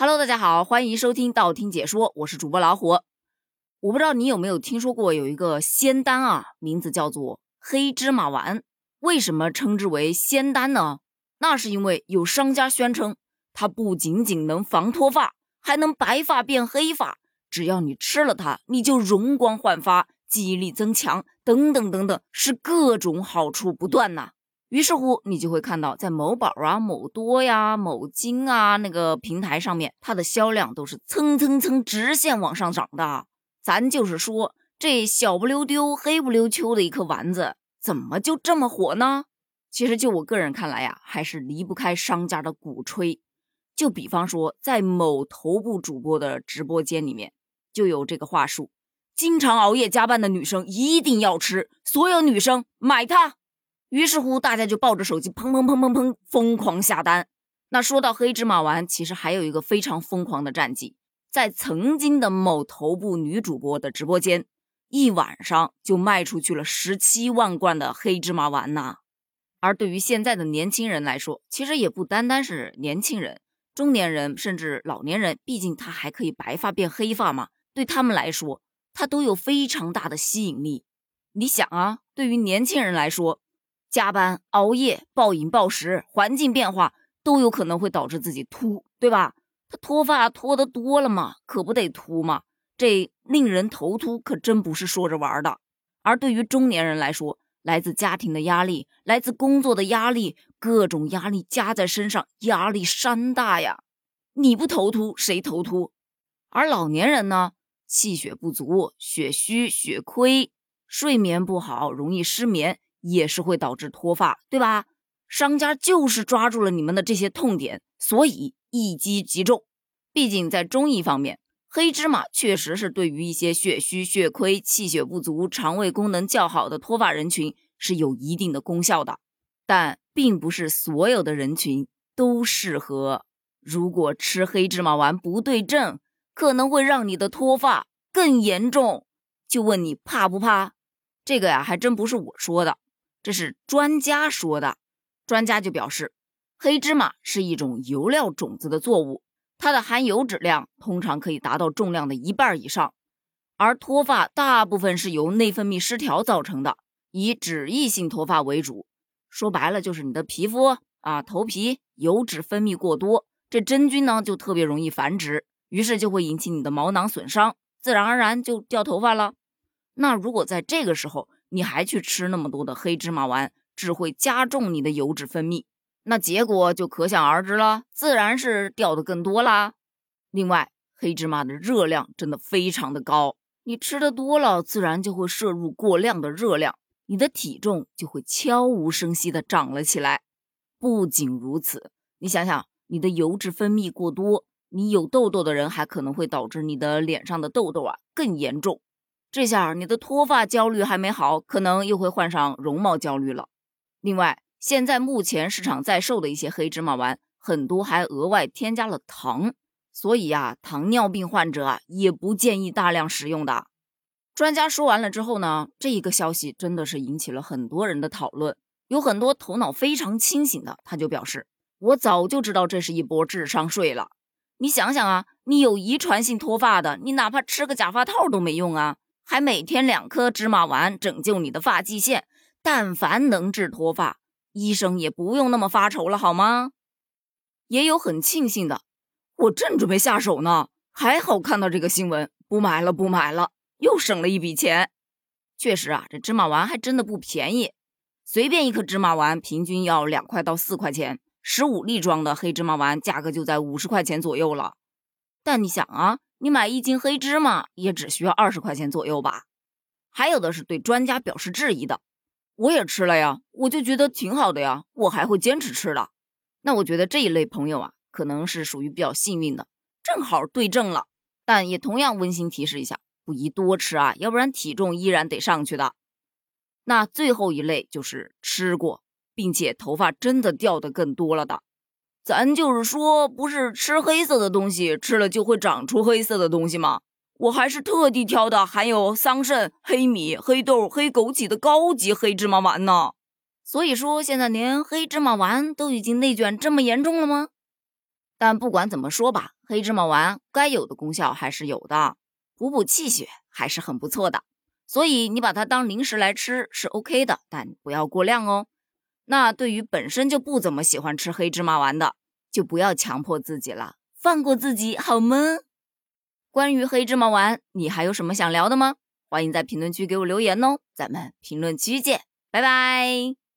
Hello，大家好，欢迎收听道听解说，我是主播老虎。我不知道你有没有听说过有一个仙丹啊，名字叫做黑芝麻丸。为什么称之为仙丹呢？那是因为有商家宣称，它不仅仅能防脱发，还能白发变黑发。只要你吃了它，你就容光焕发，记忆力增强，等等等等，是各种好处不断呐。于是乎，你就会看到，在某宝啊、某多呀、某金啊那个平台上面，它的销量都是蹭蹭蹭直线往上涨的。咱就是说，这小不溜丢、黑不溜秋的一颗丸子，怎么就这么火呢？其实，就我个人看来呀，还是离不开商家的鼓吹。就比方说，在某头部主播的直播间里面，就有这个话术：经常熬夜加班的女生一定要吃，所有女生买它。于是乎，大家就抱着手机砰砰砰砰砰疯狂下单。那说到黑芝麻丸，其实还有一个非常疯狂的战绩，在曾经的某头部女主播的直播间，一晚上就卖出去了十七万罐的黑芝麻丸呐。而对于现在的年轻人来说，其实也不单单是年轻人，中年人甚至老年人，毕竟他还可以白发变黑发嘛，对他们来说，它都有非常大的吸引力。你想啊，对于年轻人来说，加班、熬夜、暴饮暴食、环境变化都有可能会导致自己秃，对吧？他脱发脱的多了嘛，可不得秃嘛？这令人头秃可真不是说着玩的。而对于中年人来说，来自家庭的压力，来自工作的压力，各种压力加在身上，压力山大呀！你不头秃谁头秃？而老年人呢，气血不足、血虚、血亏，睡眠不好，容易失眠。也是会导致脱发，对吧？商家就是抓住了你们的这些痛点，所以一击即中。毕竟在中医方面，黑芝麻确实是对于一些血虚、血亏、气血不足、肠胃功能较好的脱发人群是有一定的功效的。但并不是所有的人群都适合。如果吃黑芝麻丸不对症，可能会让你的脱发更严重。就问你怕不怕？这个呀，还真不是我说的。这是专家说的，专家就表示，黑芝麻是一种油料种子的作物，它的含油脂量通常可以达到重量的一半以上。而脱发大部分是由内分泌失调造成的，以脂溢性脱发为主。说白了就是你的皮肤啊，头皮油脂分泌过多，这真菌呢就特别容易繁殖，于是就会引起你的毛囊损伤，自然而然就掉头发了。那如果在这个时候，你还去吃那么多的黑芝麻丸，只会加重你的油脂分泌，那结果就可想而知了，自然是掉的更多啦。另外，黑芝麻的热量真的非常的高，你吃的多了，自然就会摄入过量的热量，你的体重就会悄无声息的长了起来。不仅如此，你想想，你的油脂分泌过多，你有痘痘的人还可能会导致你的脸上的痘痘啊更严重。这下你的脱发焦虑还没好，可能又会患上容貌焦虑了。另外，现在目前市场在售的一些黑芝麻丸，很多还额外添加了糖，所以呀，糖尿病患者啊也不建议大量食用的。专家说完了之后呢，这一个消息真的是引起了很多人的讨论。有很多头脑非常清醒的，他就表示：“我早就知道这是一波智商税了。你想想啊，你有遗传性脱发的，你哪怕吃个假发套都没用啊。”还每天两颗芝麻丸拯救你的发际线，但凡能治脱发，医生也不用那么发愁了，好吗？也有很庆幸的，我正准备下手呢，还好看到这个新闻，不买了，不买了，又省了一笔钱。确实啊，这芝麻丸还真的不便宜，随便一颗芝麻丸平均要两块到四块钱，十五粒装的黑芝麻丸价格就在五十块钱左右了。但你想啊。你买一斤黑芝麻也只需要二十块钱左右吧？还有的是对专家表示质疑的，我也吃了呀，我就觉得挺好的呀，我还会坚持吃的。那我觉得这一类朋友啊，可能是属于比较幸运的，正好对症了。但也同样温馨提示一下，不宜多吃啊，要不然体重依然得上去的。那最后一类就是吃过，并且头发真的掉的更多了的。咱就是说，不是吃黑色的东西，吃了就会长出黑色的东西吗？我还是特地挑的含有桑葚、黑米、黑豆、黑枸杞的高级黑芝麻丸呢。所以说，现在连黑芝麻丸都已经内卷这么严重了吗？但不管怎么说吧，黑芝麻丸该有的功效还是有的，补补气血还是很不错的。所以你把它当零食来吃是 OK 的，但不要过量哦。那对于本身就不怎么喜欢吃黑芝麻丸的，就不要强迫自己了，放过自己好吗？关于黑芝麻丸，你还有什么想聊的吗？欢迎在评论区给我留言哦，咱们评论区见，拜拜。